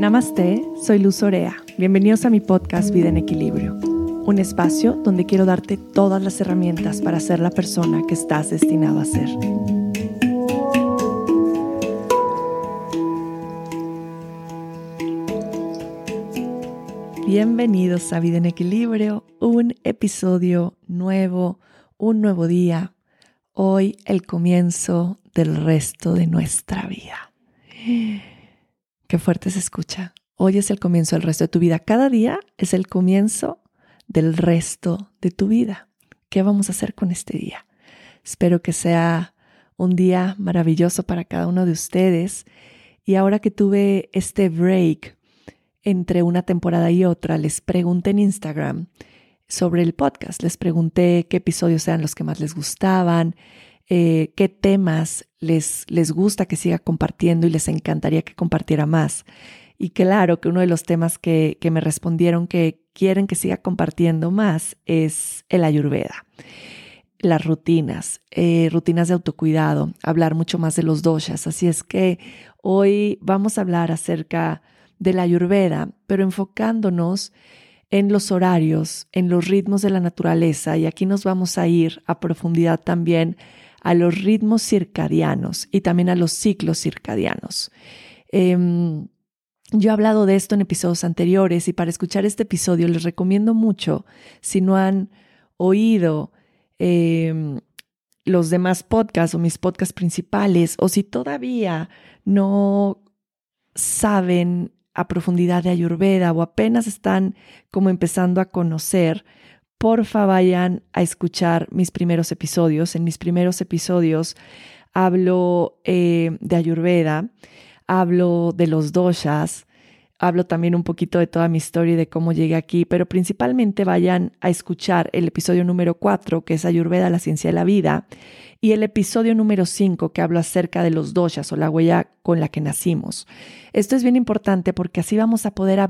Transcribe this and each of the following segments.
Namaste, soy Luz Orea. Bienvenidos a mi podcast Vida en Equilibrio, un espacio donde quiero darte todas las herramientas para ser la persona que estás destinado a ser. Bienvenidos a Vida en Equilibrio, un episodio nuevo, un nuevo día. Hoy el comienzo del resto de nuestra vida. Qué fuerte se escucha. Hoy es el comienzo del resto de tu vida. Cada día es el comienzo del resto de tu vida. ¿Qué vamos a hacer con este día? Espero que sea un día maravilloso para cada uno de ustedes. Y ahora que tuve este break entre una temporada y otra, les pregunté en Instagram sobre el podcast. Les pregunté qué episodios eran los que más les gustaban, eh, qué temas les, les gusta que siga compartiendo y les encantaría que compartiera más. Y claro que uno de los temas que, que me respondieron que quieren que siga compartiendo más es el ayurveda. Las rutinas, eh, rutinas de autocuidado, hablar mucho más de los doshas. Así es que hoy vamos a hablar acerca de la ayurveda, pero enfocándonos en los horarios, en los ritmos de la naturaleza. Y aquí nos vamos a ir a profundidad también a los ritmos circadianos y también a los ciclos circadianos. Em, yo he hablado de esto en episodios anteriores y para escuchar este episodio les recomiendo mucho, si no han oído em, los demás podcasts o mis podcasts principales, o si todavía no saben a profundidad de Ayurveda o apenas están como empezando a conocer, porfa vayan a escuchar mis primeros episodios. En mis primeros episodios hablo eh, de Ayurveda, hablo de los doshas, hablo también un poquito de toda mi historia y de cómo llegué aquí, pero principalmente vayan a escuchar el episodio número 4, que es Ayurveda, la ciencia de la vida, y el episodio número 5, que hablo acerca de los doshas o la huella con la que nacimos. Esto es bien importante porque así vamos a poder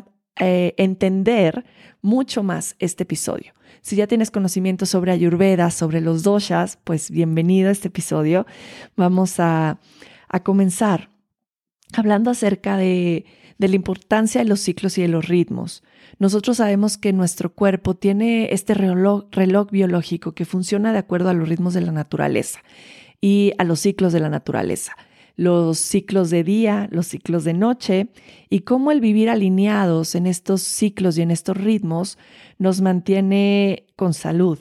eh, entender mucho más este episodio. Si ya tienes conocimiento sobre Ayurveda, sobre los doshas, pues bienvenido a este episodio. Vamos a, comenzar hablando acerca de, de la importancia de los ciclos y de los ritmos. Nosotros sabemos que nuestro cuerpo tiene este reloj, biológico que funciona de acuerdo a los ritmos de la naturaleza y a los ciclos de la naturaleza los ciclos de día, los ciclos de noche y cómo el vivir alineados en estos ciclos y en estos ritmos nos mantiene con salud,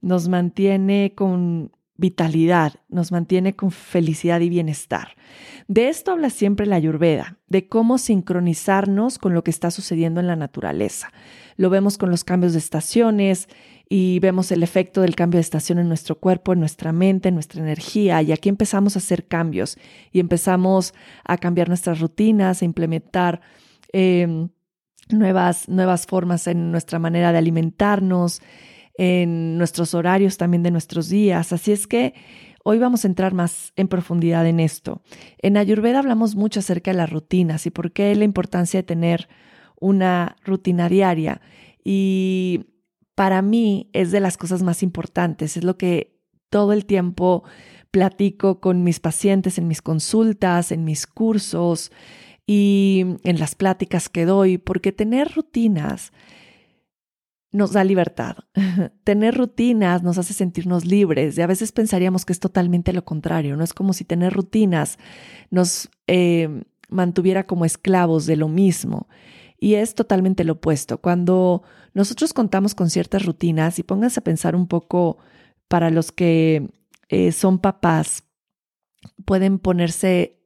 nos mantiene con vitalidad, nos mantiene con felicidad y bienestar. De esto habla siempre la Ayurveda, de cómo sincronizarnos con lo que está sucediendo en la naturaleza. Lo vemos con los cambios de estaciones y vemos el efecto del cambio de estación en nuestro cuerpo, en nuestra mente, en nuestra energía. Y aquí empezamos a hacer cambios y empezamos a cambiar nuestras rutinas, a implementar em, nuevas, nuevas formas en nuestra manera de alimentarnos, en nuestros horarios también de nuestros días. Así es que hoy vamos a entrar más en profundidad en esto. En Ayurveda hablamos mucho acerca de las rutinas y por qué la importancia de tener una rutina diaria. Y para mí es de las cosas más importantes, es lo que todo el tiempo platico con mis pacientes en mis consultas, en mis cursos y en las pláticas que doy, porque tener rutinas nos da libertad. tener rutinas nos hace sentirnos libres y a veces pensaríamos que es totalmente lo contrario, no es como si tener rutinas nos eh, mantuviera como esclavos de lo mismo. Y es totalmente lo opuesto. Cuando nosotros contamos con ciertas rutinas, y pónganse a pensar un poco para los que eh, son papás, pueden ponerse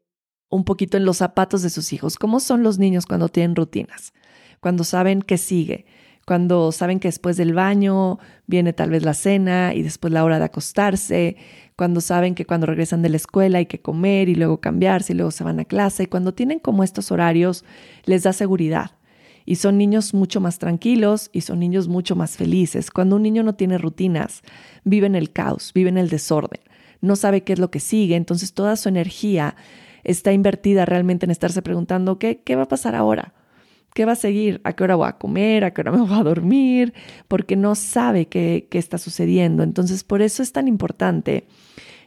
un poquito en los zapatos de sus hijos. ¿Cómo son los niños cuando tienen rutinas? Cuando saben que sigue, cuando saben que después del baño viene tal vez la cena y después la hora de acostarse, cuando saben que cuando regresan de la escuela hay que comer y luego cambiarse y luego se van a clase, y cuando tienen como estos horarios les da seguridad y son niños mucho más tranquilos y son niños mucho más felices. Cuando un niño no tiene rutinas, vive en el caos, vive en el desorden, no sabe qué es lo que sigue, entonces toda su energía está invertida realmente en estarse preguntando qué, qué va a pasar ahora. ¿Qué va a seguir? ¿A qué hora voy a comer? ¿A qué hora me voy a dormir? Porque no sabe qué, qué está sucediendo. Entonces, por eso es tan importante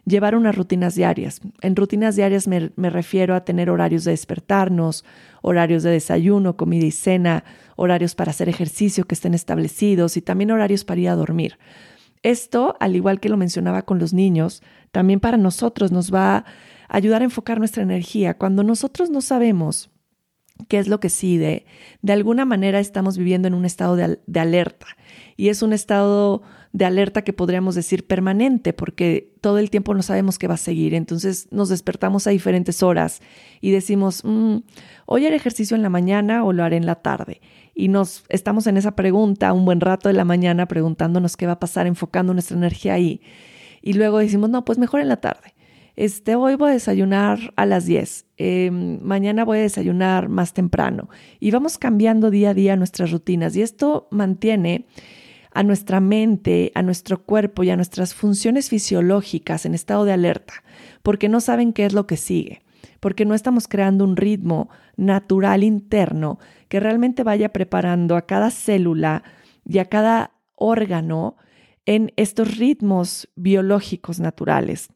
llevar unas rutinas diarias. En rutinas diarias me, me refiero a tener horarios de despertarnos, horarios de desayuno, comida y cena, horarios para hacer ejercicio que estén establecidos y también horarios para ir a dormir. Esto, al igual que lo mencionaba con los niños, también para nosotros nos va a ayudar a enfocar nuestra energía. Cuando nosotros no sabemos qué es lo que sigue, de alguna manera estamos viviendo en un estado de, de alerta y es un estado de alerta que podríamos decir permanente, porque todo el tiempo no sabemos qué va a seguir. Entonces nos despertamos a diferentes horas y decimos, mm, hoy haré ejercicio en la mañana o lo haré en la tarde. Y nos estamos en esa pregunta un buen rato de la mañana preguntándonos qué va a pasar, enfocando nuestra energía ahí. Y luego decimos, no, pues mejor en la tarde. Este, hoy voy a desayunar a las 10, em, mañana voy a desayunar más temprano. Y vamos cambiando día a día nuestras rutinas. Y esto mantiene a nuestra mente, a nuestro cuerpo y a nuestras funciones fisiológicas en estado de alerta, porque no saben qué es lo que sigue, porque no estamos creando un ritmo natural interno que realmente vaya preparando a cada célula y a cada órgano en estos ritmos biológicos naturales.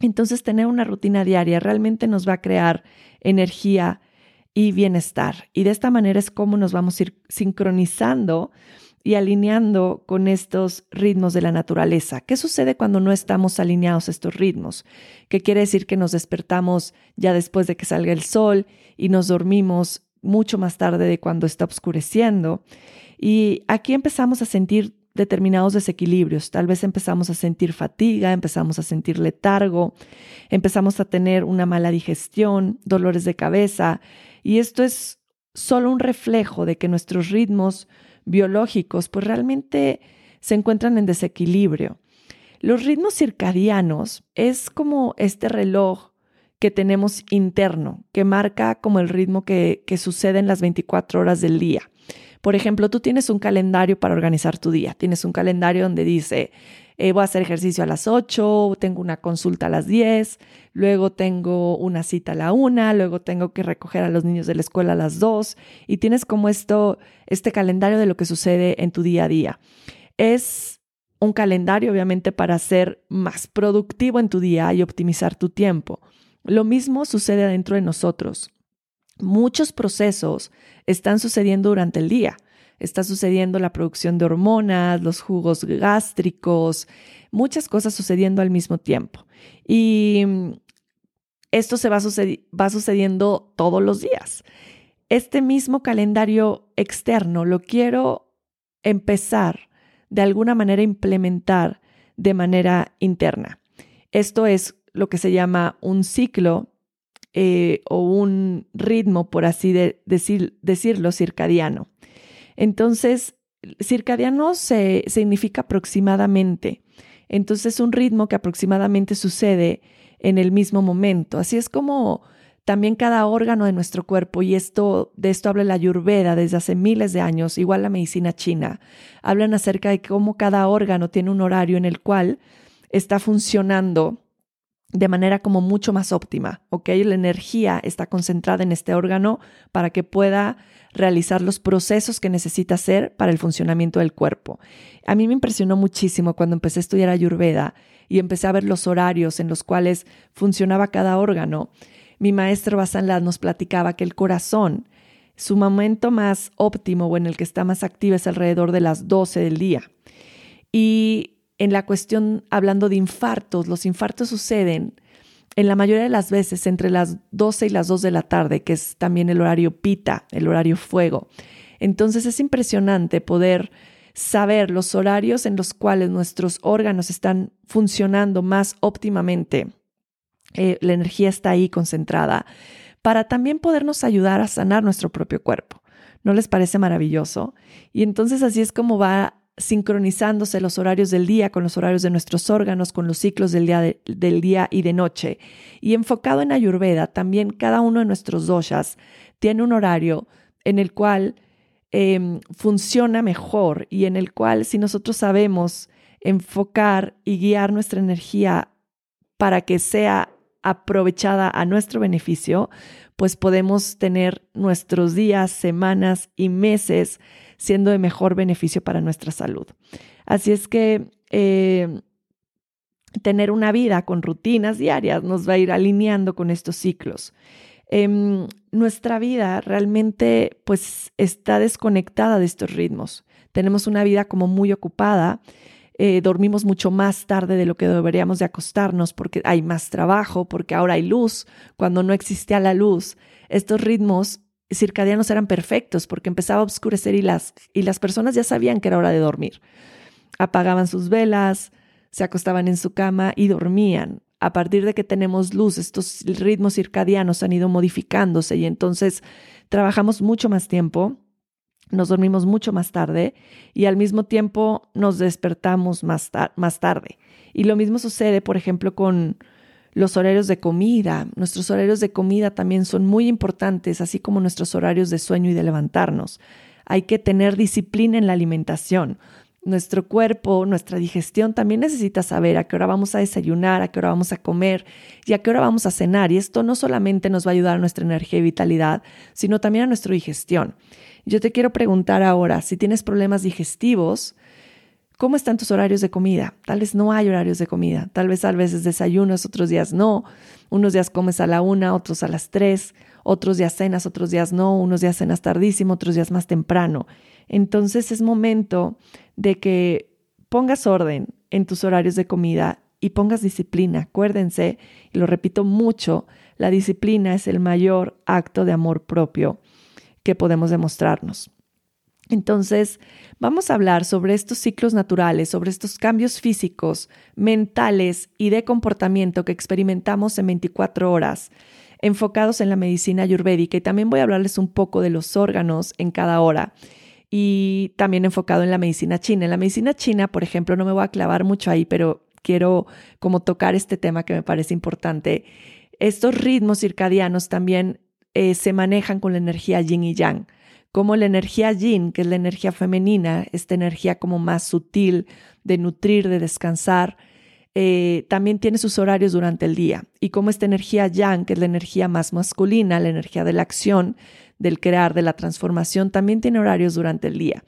Entonces, tener una rutina diaria realmente nos va a crear energía y bienestar. Y de esta manera es como nos vamos a ir sincronizando y alineando con estos ritmos de la naturaleza. ¿Qué sucede cuando no estamos alineados a estos ritmos? ¿Qué quiere decir que nos despertamos ya después de que salga el sol y nos dormimos mucho más tarde de cuando está oscureciendo. Y aquí empezamos a sentir determinados desequilibrios. Tal vez empezamos a sentir fatiga, empezamos a sentir letargo, empezamos a tener una mala digestión, dolores de cabeza. Y esto es solo un reflejo de que nuestros ritmos biológicos, pues realmente se encuentran en desequilibrio. Los ritmos circadianos es como este reloj que tenemos interno, que marca como el ritmo que, sucede en las 24 horas del día. Por ejemplo, tú tienes un calendario para organizar tu día. Tienes un calendario donde dice, eh, voy a hacer ejercicio a las 8, tengo una consulta a las 10, luego tengo una cita a la 1, luego tengo que recoger a los niños de la escuela a las 2 y tienes como esto, este calendario de lo que sucede en tu día a día. Es un calendario obviamente para ser más productivo en tu día y optimizar tu tiempo. Lo mismo sucede dentro de nosotros. Muchos procesos están sucediendo durante el día está sucediendo la producción de hormonas, los jugos gástricos, muchas cosas sucediendo al mismo tiempo. Y esto se va, sucediendo todos los días. Este mismo calendario externo lo quiero empezar de alguna manera a implementar de manera interna. Esto es lo que se llama un ciclo eh, o un ritmo, por así decir, decirlo, circadiano. Entonces, circadiano se, significa aproximadamente. Entonces, un ritmo que aproximadamente sucede en el mismo momento. Así es como también cada órgano de nuestro cuerpo, y esto, de esto habla la Ayurveda desde hace miles de años, igual la medicina china, hablan acerca de cómo cada órgano tiene un horario en el cual está funcionando de manera como mucho más óptima, ¿ok? La energía está concentrada en este órgano para que pueda realizar los procesos que necesita hacer para el funcionamiento del cuerpo. A mí me impresionó muchísimo cuando empecé a estudiar Ayurveda y empecé a ver los horarios en los cuales funcionaba cada órgano. Mi maestro Basanlad nos platicaba que el corazón, su momento más óptimo o en el que está más activo es alrededor de las 12 del día. Y en la cuestión, hablando de infartos, los infartos suceden en la mayoría de las veces entre las 12 y las 2 de la tarde, que es también el horario pita, el horario fuego. Entonces es impresionante poder saber los horarios en los cuales nuestros órganos están funcionando más óptimamente. Eh, la energía está ahí concentrada para también podernos ayudar a sanar nuestro propio cuerpo. ¿No les parece maravilloso? Y entonces así es como va sincronizándose los horarios del día con los horarios de nuestros órganos, con los ciclos del día, del día y de noche. Y enfocado en Ayurveda, también cada uno de nuestros doshas tiene un horario en el cual em, funciona mejor y en el cual si nosotros sabemos enfocar y guiar nuestra energía para que sea aprovechada a nuestro beneficio, pues podemos tener nuestros días, semanas y meses siendo de mejor beneficio para nuestra salud. Así es que eh, tener una vida con rutinas diarias nos va a ir alineando con estos ciclos. Em, nuestra vida realmente pues está desconectada de estos ritmos. Tenemos una vida como muy ocupada, eh, dormimos mucho más tarde de lo que deberíamos de acostarnos porque hay más trabajo, porque ahora hay luz. Cuando no existía la luz, estos ritmos circadianos eran perfectos porque empezaba a oscurecer y las, y las personas ya sabían que era hora de dormir. Apagaban sus velas, se acostaban en su cama y dormían. A partir de que tenemos luz, estos ritmos circadianos han ido modificándose y entonces trabajamos mucho más tiempo, nos dormimos mucho más tarde y al mismo tiempo nos despertamos más, más tarde. Y lo mismo sucede, por ejemplo, con los horarios de comida. Nuestros horarios de comida también son muy importantes, así como nuestros horarios de sueño y de levantarnos. Hay que tener disciplina en la alimentación. Nuestro cuerpo, nuestra digestión también necesita saber a qué hora vamos a desayunar, a qué hora vamos a comer y a qué hora vamos a cenar. Y esto no solamente nos va a ayudar a nuestra energía y vitalidad, sino también a nuestra digestión. Yo te quiero preguntar ahora, si tienes problemas digestivos, ¿cómo están tus horarios de comida? Tal vez no hay horarios de comida, tal vez a veces desayunas, otros días no, unos días comes a la una, otros a las tres, otros días cenas, otros días no, unos días cenas tardísimo, otros días más temprano. Entonces es momento de que pongas orden en tus horarios de comida y pongas disciplina. Acuérdense, y lo repito mucho, la disciplina es el mayor acto de amor propio que podemos demostrarnos. Entonces, vamos a hablar sobre estos ciclos naturales, sobre estos cambios físicos, mentales y de comportamiento que experimentamos en 24 horas, enfocados en la medicina ayurvédica y también voy a hablarles un poco de los órganos en cada hora y también enfocado en la medicina china. En la medicina china, por ejemplo, no me voy a clavar mucho ahí, pero quiero como tocar este tema que me parece importante. Estos ritmos circadianos también eh, se manejan con la energía yin y yang. Como la energía yin, que es la energía femenina, esta energía como más sutil de nutrir, de descansar, eh, también tiene sus horarios durante el día. Y como esta energía yang, que es la energía más masculina, la energía de la acción, del crear, de la transformación, también tiene horarios durante el día.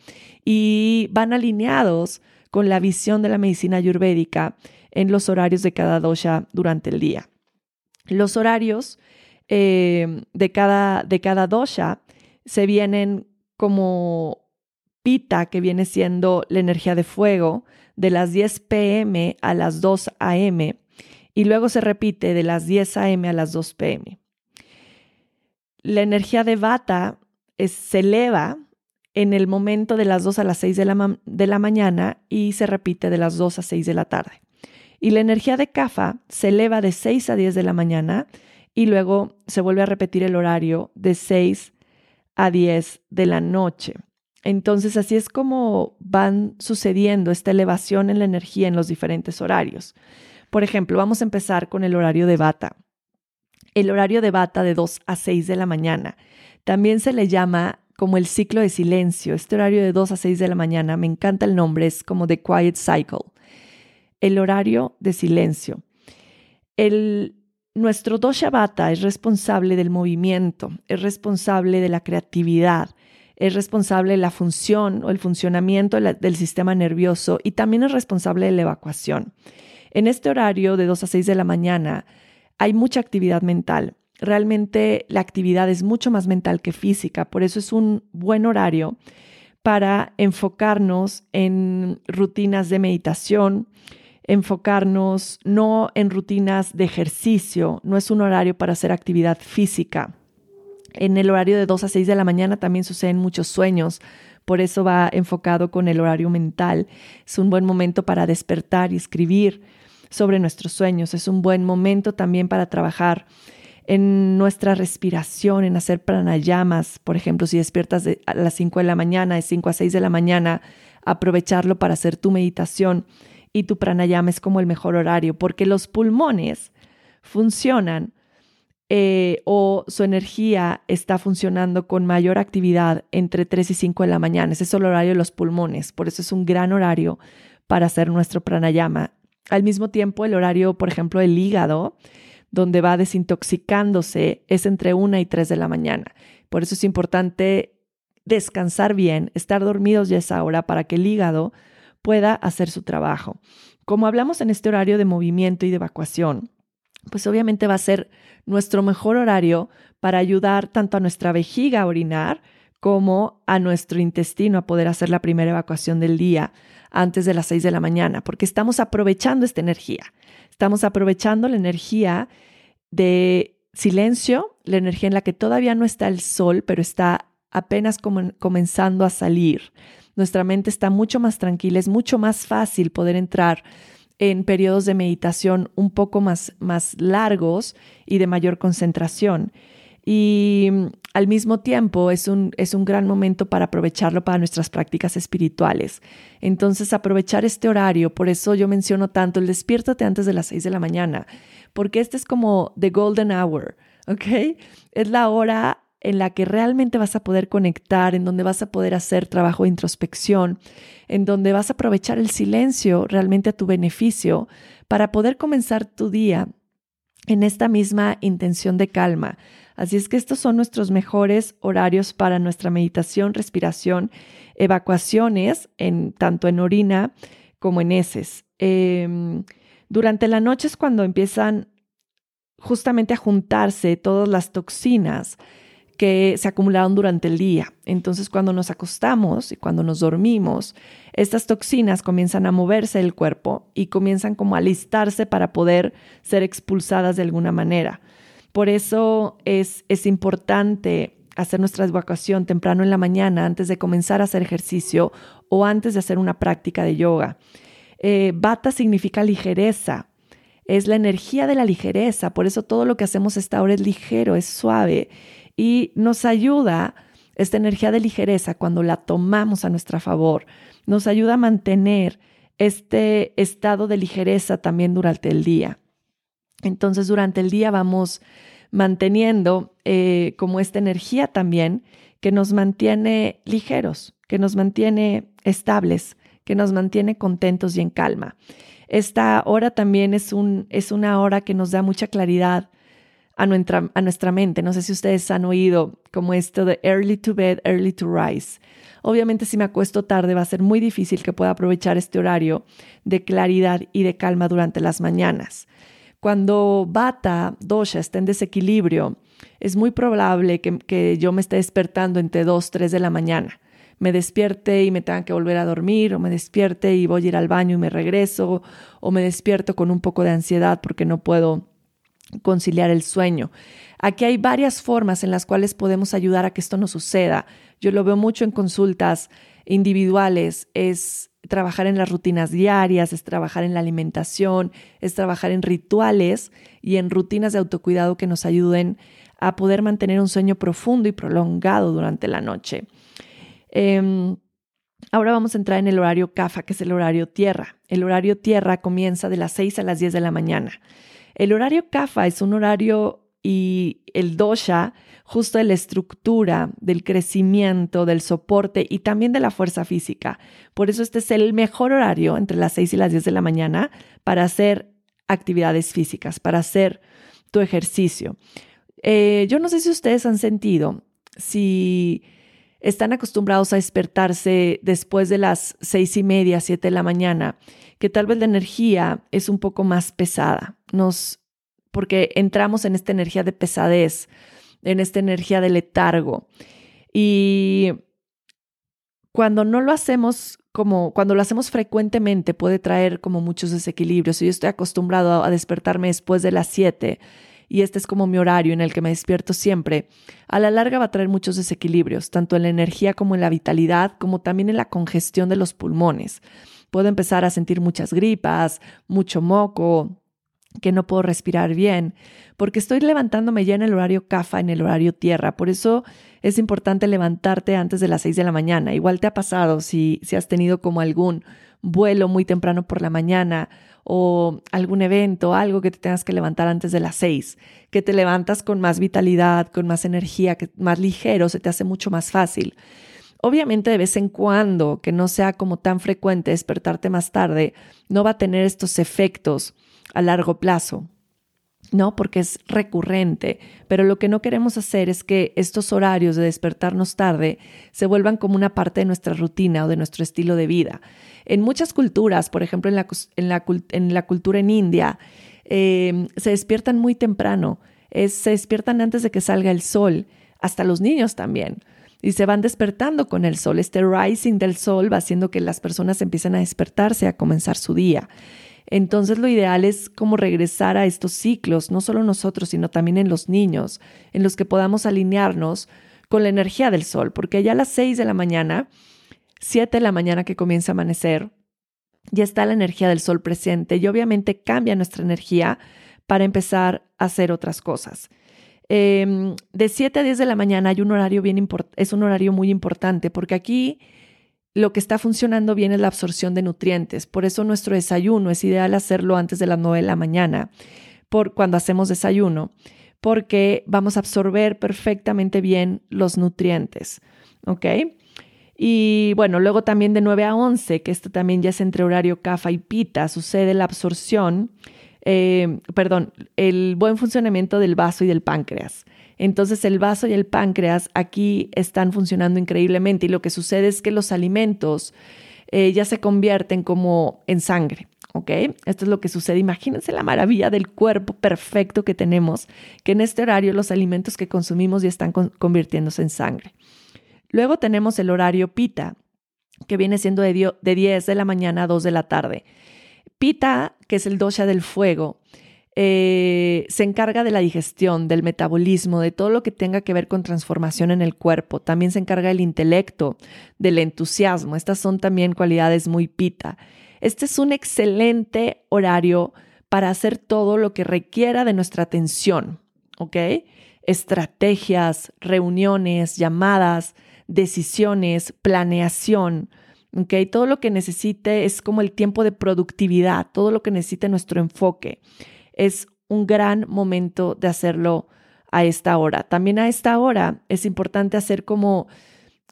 Y van alineados con la visión de la medicina ayurvédica en los horarios de cada dosha durante el día. Los horarios eh, de, cada, de cada dosha se vienen como pita, que viene siendo la energía de fuego, de las 10 pm a las 2 am, y luego se repite de las 10 am a las 2 pm. La energía de Vata se eleva en el momento de las 2 a las 6 de la, de la mañana y se repite de las 2 a 6 de la tarde. Y la energía de Kapha se eleva de 6 a 10 de la mañana y luego se vuelve a repetir el horario de 6 a 10 de la noche. Entonces así es como van sucediendo esta elevación en la energía en los diferentes horarios. Por ejemplo, vamos a empezar con el horario de bata. El horario de bata de 2 a 6 de la mañana. También se le llama como el ciclo de silencio. Este horario de 2 a 6 de la mañana, me encanta el nombre, es como The Quiet Cycle. El horario de silencio. El nuestro dosha vata es responsable del movimiento, es responsable de la creatividad, es responsable de la función o el funcionamiento del sistema nervioso y también es responsable de la evacuación. En este horario de 2 a 6 de la mañana hay mucha actividad mental. Realmente la actividad es mucho más mental que física, por eso es un buen horario para enfocarnos en rutinas de meditación, enfocarnos no en rutinas de ejercicio, no es un horario para hacer actividad física. En el horario de 2 a 6 de la mañana también suceden muchos sueños, por eso va enfocado con el horario mental. Es un buen momento para despertar y escribir sobre nuestros sueños. Es un buen momento también para trabajar en nuestra respiración, en hacer pranayamas. Por ejemplo, si despiertas a las 5 de la mañana, de 5 a 6 de la mañana, aprovecharlo para hacer tu meditación y tu pranayama es como el mejor horario, porque los pulmones funcionan eh, o su energía está funcionando con mayor actividad entre 3 y 5 de la mañana. Ese es el horario de los pulmones, por eso es un gran horario para hacer nuestro pranayama. Al mismo tiempo, el horario, por ejemplo, el hígado, donde va desintoxicándose, es entre 1 y 3 de la mañana. Por eso es importante descansar bien, estar dormidos ya esa hora para que el hígado pueda hacer su trabajo. Como hablamos en este horario de movimiento y de evacuación, pues obviamente va a ser nuestro mejor horario para ayudar tanto a nuestra vejiga a orinar como a nuestro intestino a poder hacer la primera evacuación del día antes de las 6 de la mañana, porque estamos aprovechando esta energía. Estamos aprovechando la energía de silencio, la energía en la que todavía no está el sol, pero está apenas comenzando a salir. Nuestra mente está mucho más tranquila, es mucho más fácil poder entrar en periodos de meditación un poco más, más largos y de mayor concentración. Y mm, al mismo tiempo es un, es un gran momento para aprovecharlo para nuestras prácticas espirituales. Entonces, aprovechar este horario, por eso yo menciono tanto el despiértate antes de las 6 de la mañana, porque este es como the golden hour, ¿ok? Es la hora en la que realmente vas a poder conectar, en donde vas a poder hacer trabajo de introspección, en donde vas a aprovechar el silencio realmente a tu beneficio para poder comenzar tu día en esta misma intención de calma. Así es que estos son nuestros mejores horarios para nuestra meditación, respiración, evacuaciones, en, tanto en orina como en heces. Em, durante la noche es cuando empiezan justamente a juntarse todas las toxinas que se acumularon durante el día. Entonces, cuando nos acostamos y cuando nos dormimos, estas toxinas comienzan a moverse del cuerpo y comienzan como a listarse para poder ser expulsadas de alguna manera. Por eso es, es importante hacer nuestra evacuación temprano en la mañana antes de comenzar a hacer ejercicio o antes de hacer una práctica de yoga. Eh, bata significa ligereza, es la energía de la ligereza, por eso todo lo que hacemos esta ahora es ligero, es suave y nos ayuda esta energía de ligereza cuando la tomamos a nuestra favor, nos ayuda a mantener este estado de ligereza también durante el día. Entonces durante el día vamos manteniendo eh, como esta energía también que nos mantiene ligeros, que nos mantiene estables, que nos mantiene contentos y en calma. Esta hora también es, un, es una hora que nos da mucha claridad a nuestra, a nuestra mente. No sé si ustedes han oído como esto de early to bed, early to rise. Obviamente si me acuesto tarde va a ser muy difícil que pueda aprovechar este horario de claridad y de calma durante las mañanas. Cuando Bata, Dosha, está en desequilibrio, es muy probable que, que yo me esté despertando entre 2, 3 de la mañana me despierte y me tenga que volver a dormir, o me despierte y voy a ir al baño y me regreso, o me despierto con un poco de ansiedad porque no puedo conciliar el sueño. Aquí hay varias formas en las cuales podemos ayudar a que esto no suceda. Yo lo veo mucho en consultas individuales, es trabajar en las rutinas diarias, es trabajar en la alimentación, es trabajar en rituales y en rutinas de autocuidado que nos ayuden a poder mantener un sueño profundo y prolongado durante la noche. Em, ahora vamos a entrar en el horario CAFA, que es el horario tierra. El horario tierra comienza de las 6 a las 10 de la mañana. El horario CAFA es un horario y el dosha justo de la estructura, del crecimiento, del soporte y también de la fuerza física. Por eso este es el mejor horario entre las 6 y las 10 de la mañana para hacer actividades físicas, para hacer tu ejercicio. Eh, yo no sé si ustedes han sentido, si están acostumbrados a despertarse después de las seis y media, siete de la mañana que tal vez la energía es un poco más pesada, nos, porque entramos en esta energía de pesadez, en esta energía de letargo. Y cuando no lo hacemos como, cuando lo hacemos frecuentemente puede traer como muchos desequilibrios. Yo estoy acostumbrado a despertarme después de las 7 y este es como mi horario en el que me despierto siempre, a la larga va a traer muchos desequilibrios, tanto en la energía como en la vitalidad, como también en la congestión de los pulmones puedo empezar a sentir muchas gripas, mucho moco, que no puedo respirar bien, porque estoy levantándome ya en el horario CAFA, en el horario tierra. Por eso es importante levantarte antes de las 6 de la mañana. Igual te ha pasado si, si has tenido como algún vuelo muy temprano por la mañana o algún evento, algo que te tengas que levantar antes de las 6, que te levantas con más vitalidad, con más energía, más ligero, se te hace mucho más fácil. Obviamente de vez en cuando, que no sea como tan frecuente despertarte más tarde, no va a tener estos efectos a largo plazo. ¿no? Porque es recurrente, pero lo que no queremos hacer es que estos horarios de despertarnos tarde se vuelvan como una parte de nuestra rutina o de nuestro estilo de vida. En muchas culturas, por ejemplo en la, en la, cultura en India, eh, se despiertan muy temprano, se despiertan antes de que salga el sol, hasta los niños también. Y se van despertando con el sol. Este rising del sol va haciendo que las personas empiecen a despertarse, a comenzar su día. Entonces lo ideal es como regresar a estos ciclos, no solo nosotros, sino también en los niños, en los que podamos alinearnos con la energía del sol, porque ya a las 6 de la mañana, 7 de la mañana que comienza a amanecer, ya está la energía del sol presente y obviamente cambia nuestra energía para empezar a hacer otras cosas. Em, de 7 a 10 de la mañana hay un horario bien es un horario muy importante porque aquí lo que está funcionando bien es la absorción de nutrientes. Por eso nuestro desayuno es ideal hacerlo antes de las 9 de la mañana, por cuando hacemos desayuno, porque vamos a absorber perfectamente bien los nutrientes. ¿Ok? Y bueno, luego también de 9 a 11, que esto también ya es entre horario CAFA y PITA, sucede la absorción, eh, perdón, el buen funcionamiento del vaso y del páncreas. Entonces el vaso y el páncreas aquí están funcionando increíblemente y lo que sucede es que los alimentos eh, ya se convierten como en sangre. ¿ok? Esto es lo que sucede. Imagínense la maravilla del cuerpo perfecto que tenemos, que en este horario los alimentos que consumimos ya están convirtiéndose en sangre. Luego tenemos el horario pita, que viene siendo de, de 10 de la mañana a 2 de la tarde. Pita, que es el dosha del fuego, eh, se encarga de la digestión, del metabolismo, de todo lo que tenga que ver con transformación en el cuerpo. También se encarga del intelecto, del entusiasmo. Estas son también cualidades muy pita. Este es un excelente horario para hacer todo lo que requiera de nuestra atención, ¿ok? Estrategias, reuniones, llamadas, decisiones, planeación, ¿ok? Todo lo que necesite es como el tiempo de productividad, todo lo que necesite nuestro enfoque es un gran momento de hacerlo a esta hora. También a esta hora es importante hacer como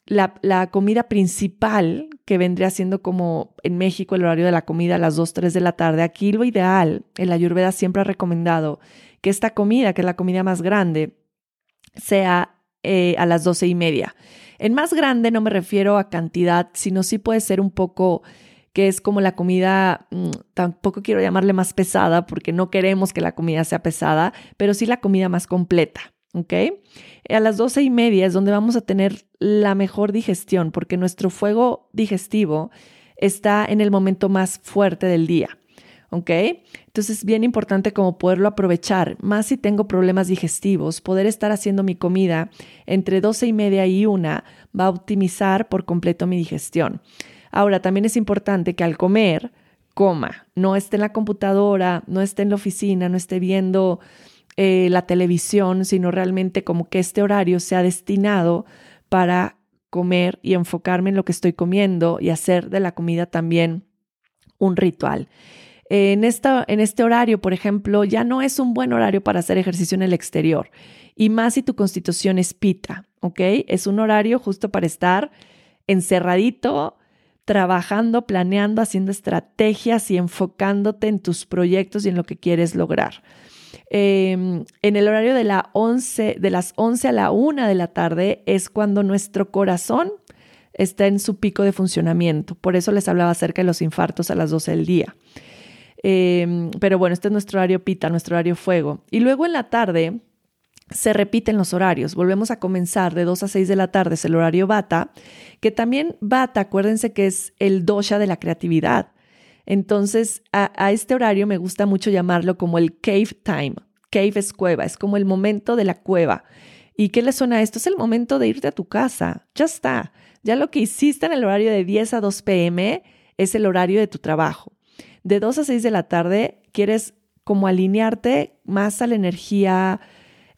la, comida principal, que vendría siendo como en México el horario de la comida a las 2, 3 de la tarde. Aquí lo ideal, el Ayurveda siempre ha recomendado que esta comida, que es la comida más grande, sea eh, a las 12 y media. En más grande no me refiero a cantidad, sino sí puede ser un poco que es como la comida, mm, tampoco quiero llamarle más pesada porque no queremos que la comida sea pesada, pero sí la comida más completa. ¿ok? A las doce y media es donde vamos a tener la mejor digestión, porque nuestro fuego digestivo está en el momento más fuerte del día. ¿Ok? Entonces es bien importante como poderlo aprovechar, más si tengo problemas digestivos, poder estar haciendo mi comida entre doce y media y una va a optimizar por completo mi digestión. Ahora, también es importante que al comer, coma, no esté en la computadora, no esté en la oficina, no esté viendo eh, la televisión, sino realmente como que este horario sea destinado para comer y enfocarme en lo que estoy comiendo y hacer de la comida también un ritual. En, esta, en este horario, por ejemplo, ya no es un buen horario para hacer ejercicio en el exterior, y más si tu constitución es pita, ¿ok? Es un horario justo para estar encerradito trabajando, planeando, haciendo estrategias y enfocándote en tus proyectos y en lo que quieres lograr. Em, en el horario de, la 11, de las 11 a la 1 de la tarde es cuando nuestro corazón está en su pico de funcionamiento. Por eso les hablaba acerca de los infartos a las 12 del día. Em, pero bueno, este es nuestro horario pita, nuestro horario fuego. Y luego en la tarde se repiten los horarios. Volvemos a comenzar de 2 a 6 de la tarde, es el horario bata, que también bata, acuérdense que es el dosha de la creatividad. Entonces, a, este horario me gusta mucho llamarlo como el cave time. Cave es cueva, es como el momento de la cueva. ¿Y qué le suena a esto? Es el momento de irte a tu casa. Ya está. Ya lo que hiciste en el horario de 10 a 2 pm es el horario de tu trabajo. De 2 a 6 de la tarde quieres como alinearte más a la energía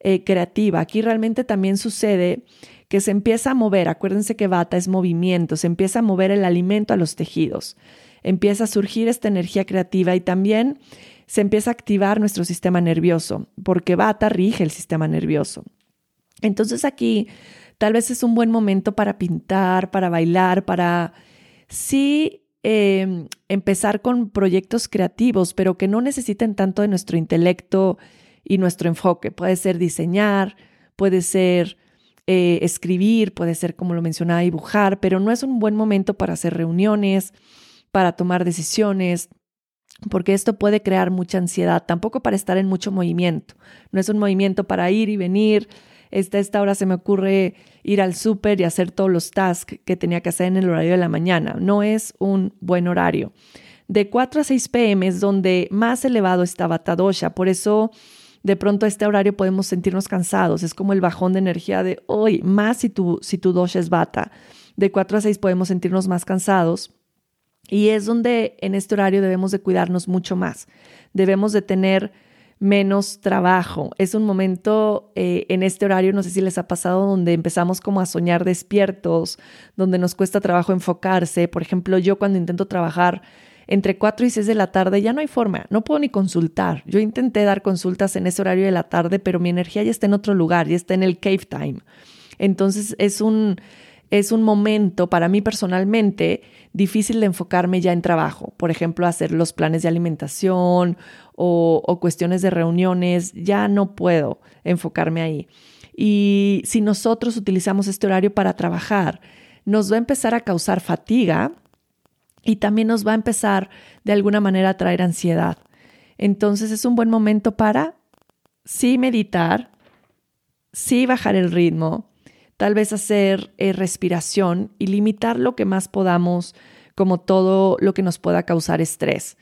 eh, creativa. Aquí realmente también sucede que se empieza a mover, acuérdense que bata es movimiento, se empieza a mover el alimento a los tejidos, empieza a surgir esta energía creativa y también se empieza a activar nuestro sistema nervioso, porque bata rige el sistema nervioso. Entonces aquí tal vez es un buen momento para pintar, para bailar, para sí em, empezar con proyectos creativos, pero que no necesiten tanto de nuestro intelecto y nuestro enfoque. Puede ser diseñar, puede ser eh, escribir, puede ser, como lo mencionaba, dibujar, pero no es un buen momento para hacer reuniones, para tomar decisiones, porque esto puede crear mucha ansiedad, tampoco para estar en mucho movimiento. No es un movimiento para ir y venir. Esta, esta hora se me ocurre ir al súper y hacer todos los tasks que tenía que hacer en el horario de la mañana. No es un buen horario. De 4 a 6 pm es donde más elevado está Vata Dosha. Por eso, de pronto a este horario podemos sentirnos cansados. Es como el bajón de energía de hoy, más si tu, si tu Dosha es Vata. De 4 a 6 podemos sentirnos más cansados y es donde en este horario debemos de cuidarnos mucho más. Debemos de tener menos trabajo. Es un momento eh, en este horario, no sé si les ha pasado, donde empezamos como a soñar despiertos, donde nos cuesta trabajo enfocarse. Por ejemplo, yo cuando intento trabajar entre 4 y 6 de la tarde ya no hay forma, no puedo ni consultar. Yo intenté dar consultas en ese horario de la tarde, pero mi energía ya está en otro lugar, ya está en el cave time. Entonces es un es un momento para mí personalmente difícil de enfocarme ya en trabajo. Por ejemplo, hacer los planes de alimentación o, cuestiones de reuniones, ya no puedo enfocarme ahí. Y si nosotros utilizamos este horario para trabajar, nos va a empezar a causar fatiga y también nos va a empezar de alguna manera a traer ansiedad. Entonces es un buen momento para sí meditar, sí bajar el ritmo, tal vez hacer eh, respiración y limitar lo que más podamos, como todo lo que nos pueda causar estrés.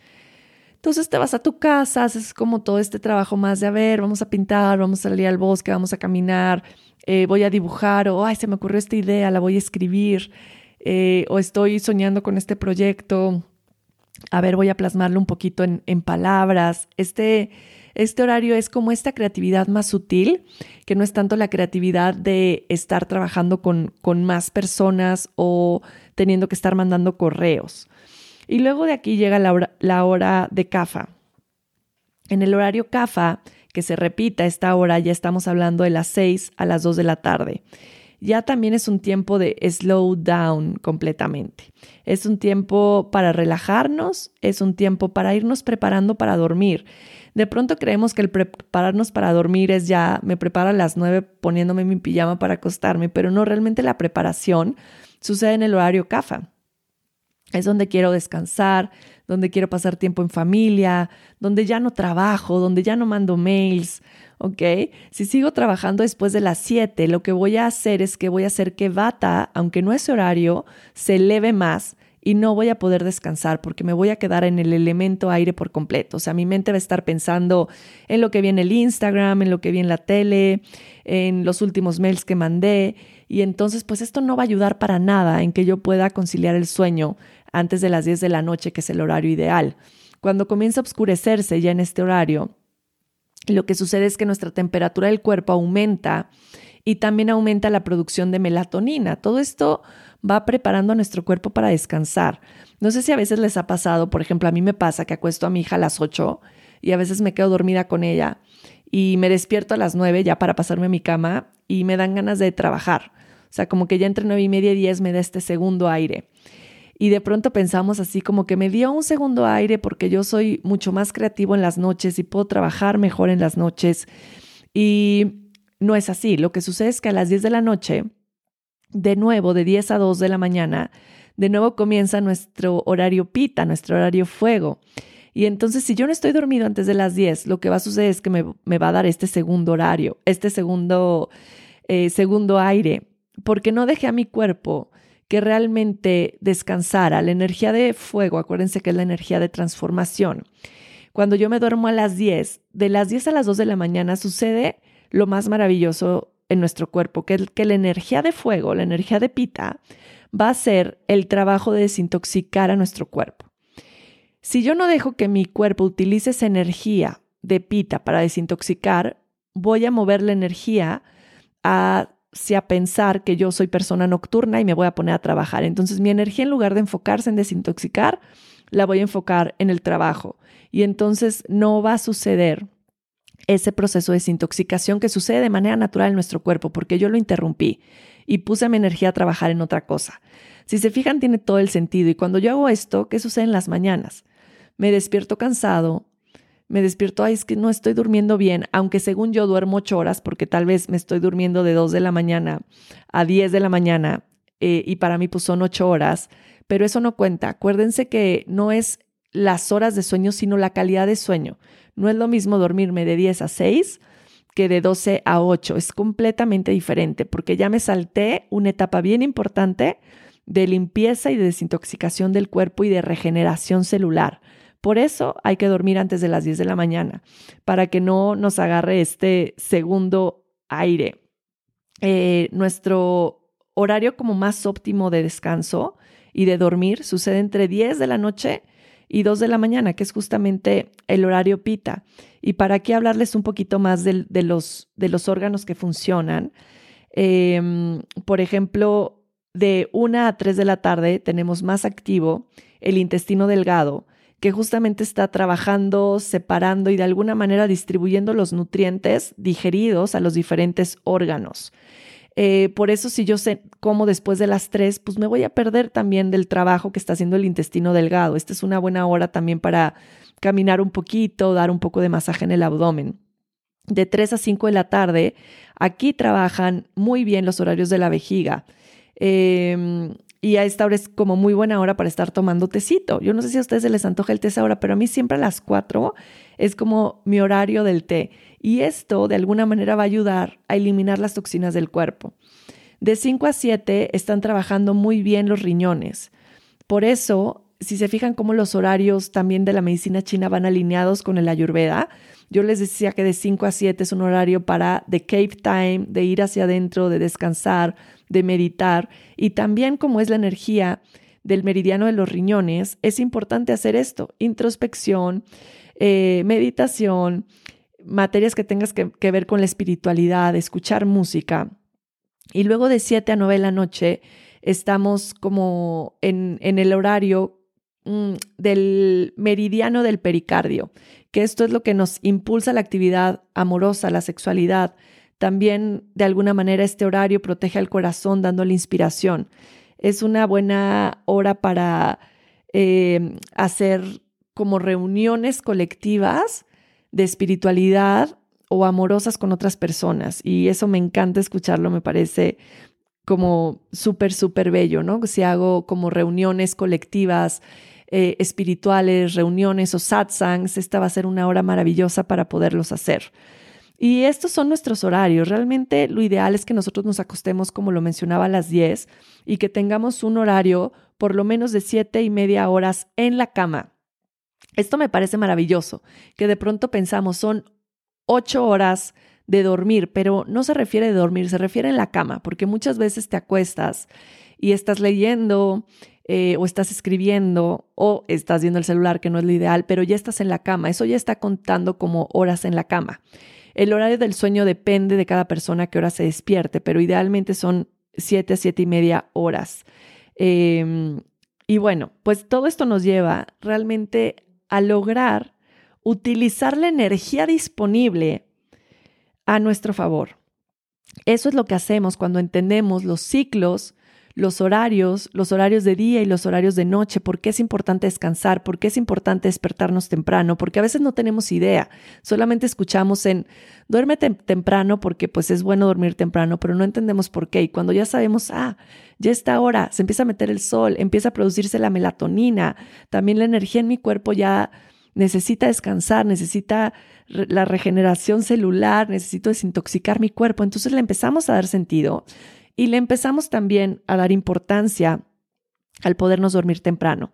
Entonces te vas a tu casa, haces como todo este trabajo más de, a ver, vamos a pintar, vamos a salir al bosque, vamos a caminar, eh, voy a dibujar, o, ay, se me ocurrió esta idea, la voy a escribir, eh, o estoy soñando con este proyecto, a ver, voy a plasmarlo un poquito en, en palabras. Este, este horario es como esta creatividad más sutil, que no es tanto la creatividad de estar trabajando con, con más personas o teniendo que estar mandando correos. Y luego de aquí llega la hora, de CAFA. En el horario CAFA, que se repita esta hora, ya estamos hablando de las 6 a las 2 de la tarde. Ya también es un tiempo de slow down completamente. Es un tiempo para relajarnos, es un tiempo para irnos preparando para dormir. De pronto creemos que el prepararnos para dormir es ya, me preparo a las nueve poniéndome mi pijama para acostarme, pero no, realmente la preparación sucede en el horario CAFA. Es donde quiero descansar, donde quiero pasar tiempo en familia, donde ya no trabajo, donde ya no mando mails, ¿ok? Si sigo trabajando después de las 7, lo que voy a hacer es que voy a hacer que Bata, aunque no es horario, se eleve más y no voy a poder descansar porque me voy a quedar en el elemento aire por completo. O sea, mi mente va a estar pensando en lo que vi en el Instagram, en lo que vi en la tele, en los últimos mails que mandé. Y entonces, pues esto no va a ayudar para nada en que yo pueda conciliar el sueño antes de las 10 de la noche, que es el horario ideal. Cuando comienza a oscurecerse ya en este horario, lo que sucede es que nuestra temperatura del cuerpo aumenta y también aumenta la producción de melatonina. Todo esto va preparando a nuestro cuerpo para descansar. No sé si a veces les ha pasado, por ejemplo, a mí me pasa que acuesto a mi hija a las 8 y a veces me quedo dormida con ella y me despierto a las 9 ya para pasarme a mi cama y me dan ganas de trabajar. O sea, como que ya entre 9 y media y 10 me da este segundo aire. Y de pronto pensamos así como que me dio un segundo aire porque yo soy mucho más creativo en las noches y puedo trabajar mejor en las noches. Y no es así. Lo que sucede es que a las 10 de la noche de nuevo, de 10 a 2 de la mañana, de nuevo comienza nuestro horario pita, nuestro horario fuego. Y entonces, si yo no estoy dormido antes de las 10, lo que va a suceder es que me, va a dar este segundo horario, este segundo, eh, segundo aire, porque no dejé a mi cuerpo que realmente descansara. La energía de fuego, acuérdense que es la energía de transformación. Cuando yo me duermo a las 10, de las 10 a las 2 de la mañana sucede lo más maravilloso en nuestro cuerpo, que, que la energía de fuego, la energía de pita, va a ser el trabajo de desintoxicar a nuestro cuerpo. Si yo no dejo que mi cuerpo utilice esa energía de pita para desintoxicar, voy a mover la energía hacia pensar que yo soy persona nocturna y me voy a poner a trabajar. Entonces mi energía en lugar de enfocarse en desintoxicar, la voy a enfocar en el trabajo. Y entonces no va a suceder ese proceso de desintoxicación que sucede de manera natural en nuestro cuerpo, porque yo lo interrumpí y puse mi energía a trabajar en otra cosa. Si se fijan, tiene todo el sentido. Y cuando yo hago esto, ¿qué sucede en las mañanas? Me despierto cansado, me despierto, ay, es que no estoy durmiendo bien, aunque según yo duermo ocho horas, porque tal vez me estoy durmiendo de 2 de la mañana a 10 de la mañana, eh, y para mí pues son ocho horas, pero eso no cuenta. Acuérdense que no es las horas de sueño, sino la calidad de sueño. No es lo mismo dormirme de 10 a 6 que de 12 a 8. Es completamente diferente porque ya me salté una etapa bien importante de limpieza y de desintoxicación del cuerpo y de regeneración celular. Por eso hay que dormir antes de las 10 de la mañana, para que no nos agarre este segundo aire. Eh, nuestro horario como más óptimo de descanso y de dormir sucede entre 10 de la noche y 2 de la mañana, que es justamente el horario pita. Y para aquí hablarles un poquito más de, los, de los, órganos que funcionan. Em, por ejemplo, de 1 a 3 de la tarde tenemos más activo el intestino delgado, que justamente está trabajando, separando y de alguna manera distribuyendo los nutrientes digeridos a los diferentes órganos. Eh, por eso si yo sé cómo después de las tres, pues me voy a perder también del trabajo que está haciendo el intestino delgado. Esta es una buena hora también para caminar un poquito, dar un poco de masaje en el abdomen. De 3 a 5 de la tarde, aquí trabajan muy bien los horarios de la vejiga. Eh, y a esta hora es como muy buena hora para estar tomando tecito. Yo no sé si a ustedes se les antoja el té ahora, pero a mí siempre a las 4 es como mi horario del té. Y esto de alguna manera va a ayudar a eliminar las toxinas del cuerpo. De 5 a 7 están trabajando muy bien los riñones. Por eso, si se fijan cómo los horarios también de la medicina china van alineados con el ayurveda, yo les decía que de 5 a 7 es un horario para de cave time, de ir hacia adentro, de descansar, de meditar. Y también como es la energía del meridiano de los riñones, es importante hacer esto, introspección, eh, meditación, materias que tengas que, ver con la espiritualidad, escuchar música. Y luego de 7 a 9 de la noche estamos como en, en el horario del meridiano del pericardio, que esto es lo que nos impulsa la actividad amorosa, la sexualidad. También, de alguna manera, este horario protege al corazón dándole inspiración. Es una buena hora para eh, hacer como reuniones colectivas de espiritualidad o amorosas con otras personas. Y eso me encanta escucharlo, me parece como súper, súper bello, ¿no? Si hago como reuniones colectivas eh, espirituales, reuniones o satsangs, esta va a ser una hora maravillosa para poderlos hacer. Y estos son nuestros horarios. Realmente lo ideal es que nosotros nos acostemos, como lo mencionaba, a las 10 y que tengamos un horario por lo menos de 7 y media horas en la cama. Esto me parece maravilloso, que de pronto pensamos son 8 horas de dormir, pero no se refiere de dormir, se refiere en la cama, porque muchas veces te acuestas y estás leyendo, eh, o estás escribiendo o estás viendo el celular, que no es lo ideal, pero ya estás en la cama. Eso ya está contando como horas en la cama. El horario del sueño depende de cada persona que hora se despierte, pero idealmente son siete a siete y media horas. Em, y bueno, pues todo esto nos lleva realmente a lograr utilizar la energía disponible a nuestro favor. Eso es lo que hacemos cuando entendemos los ciclos los horarios, los horarios de día y los horarios de noche, por qué es importante descansar, por qué es importante despertarnos temprano, porque a veces no tenemos idea, solamente escuchamos en duérmete temprano porque pues es bueno dormir temprano, pero no entendemos por qué. Y cuando ya sabemos, ah, ya está hora, se empieza a meter el sol, empieza a producirse la melatonina, también la energía en mi cuerpo ya necesita descansar, necesita la regeneración celular, necesito desintoxicar mi cuerpo, entonces le empezamos a dar sentido y le empezamos también a dar importancia al podernos dormir temprano.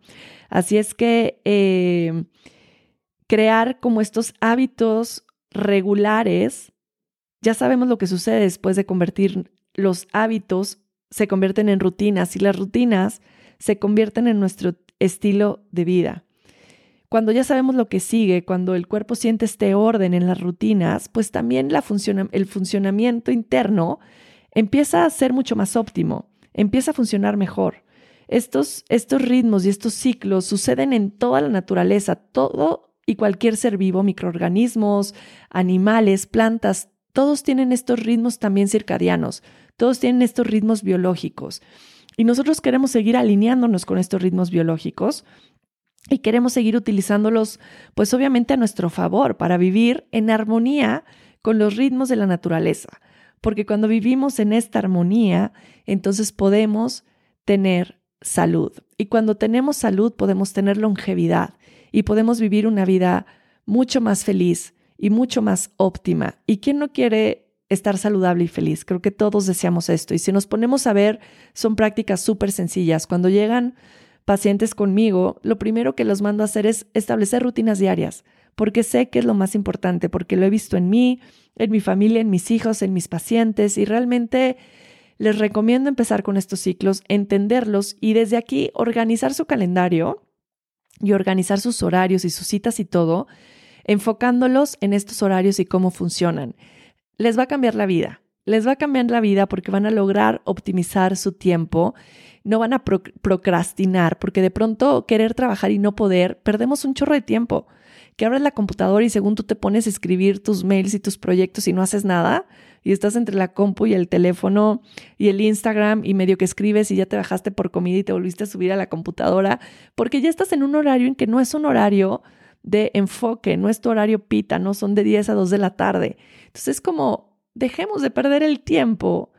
Así es que eh, crear como estos hábitos regulares, ya sabemos lo que sucede después de convertir los hábitos, se convierten en rutinas y las rutinas se convierten en nuestro estilo de vida. Cuando ya sabemos lo que sigue, cuando el cuerpo siente este orden en las rutinas, pues también la el funcionamiento interno empieza a ser mucho más óptimo, empieza a funcionar mejor. Estos, estos ritmos y estos ciclos suceden en toda la naturaleza, todo y cualquier ser vivo, microorganismos, animales, plantas, todos tienen estos ritmos también circadianos, todos tienen estos ritmos biológicos. Y nosotros queremos seguir alineándonos con estos ritmos biológicos y queremos seguir utilizándolos, pues obviamente a nuestro favor, para vivir en armonía con los ritmos de la naturaleza. Porque cuando vivimos en esta armonía, entonces podemos tener salud. Y cuando tenemos salud, podemos tener longevidad y podemos vivir una vida mucho más feliz y mucho más óptima. ¿Y quién no quiere estar saludable y feliz? Creo que todos deseamos esto. Y si nos ponemos a ver, son prácticas súper sencillas. Cuando llegan pacientes conmigo, lo primero que los mando a hacer es establecer rutinas diarias, porque sé que es lo más importante, porque lo he visto en mí, en mi familia, en mis hijos, en mis pacientes y realmente les recomiendo empezar con estos ciclos, entenderlos y desde aquí organizar su calendario y organizar sus horarios y sus citas y todo, enfocándolos en estos horarios y cómo funcionan. Les va a cambiar la vida. Les va a cambiar la vida porque van a lograr optimizar su tiempo no van a procrastinar, porque de pronto querer trabajar y no poder, perdemos un chorro de tiempo. Que abres la computadora y según tú te pones a escribir tus mails y tus proyectos y no haces nada, y estás entre la compu y el teléfono y el Instagram y medio que escribes y ya te bajaste por comida y te volviste a subir a la computadora, porque ya estás en un horario en que no es un horario de enfoque, no es tu horario pita, no son de 10 a 2 de la tarde. Entonces es como, dejemos de perder el tiempo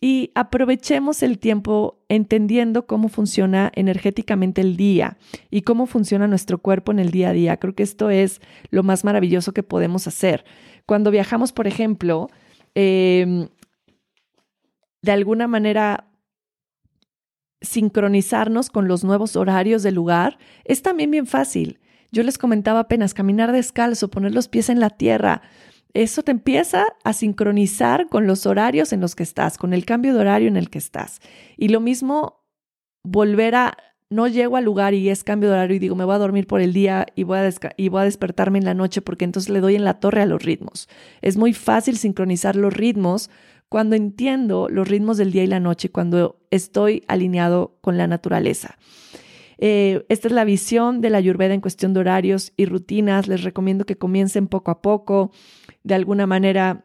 y aprovechemos el tiempo entendiendo cómo funciona energéticamente el día y cómo funciona nuestro cuerpo en el día a día. Creo que esto es lo más maravilloso que podemos hacer. Cuando viajamos, por ejemplo, em, de alguna manera sincronizarnos con los nuevos horarios del lugar es también bien fácil. Yo les comentaba apenas caminar descalzo, poner los pies en la tierra, eso te empieza a sincronizar con los horarios en los que estás, con el cambio de horario en el que estás. Y lo mismo, volver a, no llego al lugar y es cambio de horario y digo, me voy a dormir por el día y voy a, y voy a despertarme en la noche porque entonces le doy en la torre a los ritmos. Es muy fácil sincronizar los ritmos cuando entiendo los ritmos del día y la noche, cuando estoy alineado con la naturaleza. Eh, esta es la visión de la Ayurveda en cuestión de horarios y rutinas. Les recomiendo que comiencen poco a poco de alguna manera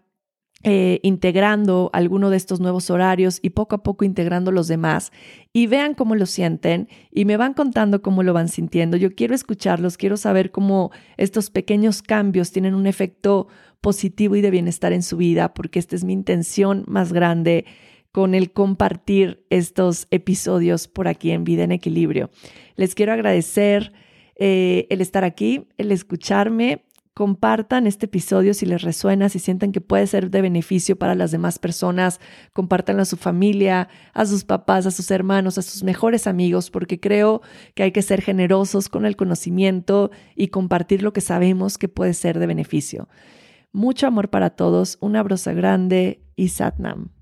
eh, integrando alguno de estos nuevos horarios y poco a poco integrando los demás y vean cómo lo sienten y me van contando cómo lo van sintiendo. Yo quiero escucharlos, quiero saber cómo estos pequeños cambios tienen un efecto positivo y de bienestar en su vida, porque esta es mi intención más grande con el compartir estos episodios por aquí en Vida en Equilibrio. Les quiero agradecer eh, el estar aquí, el escucharme compartan este episodio si les resuena, si sienten que puede ser de beneficio para las demás personas, compártanlo a su familia, a sus papás, a sus hermanos, a sus mejores amigos, porque creo que hay que ser generosos con el conocimiento y compartir lo que sabemos que puede ser de beneficio. Mucho amor para todos, un abrazo grande y Satnam.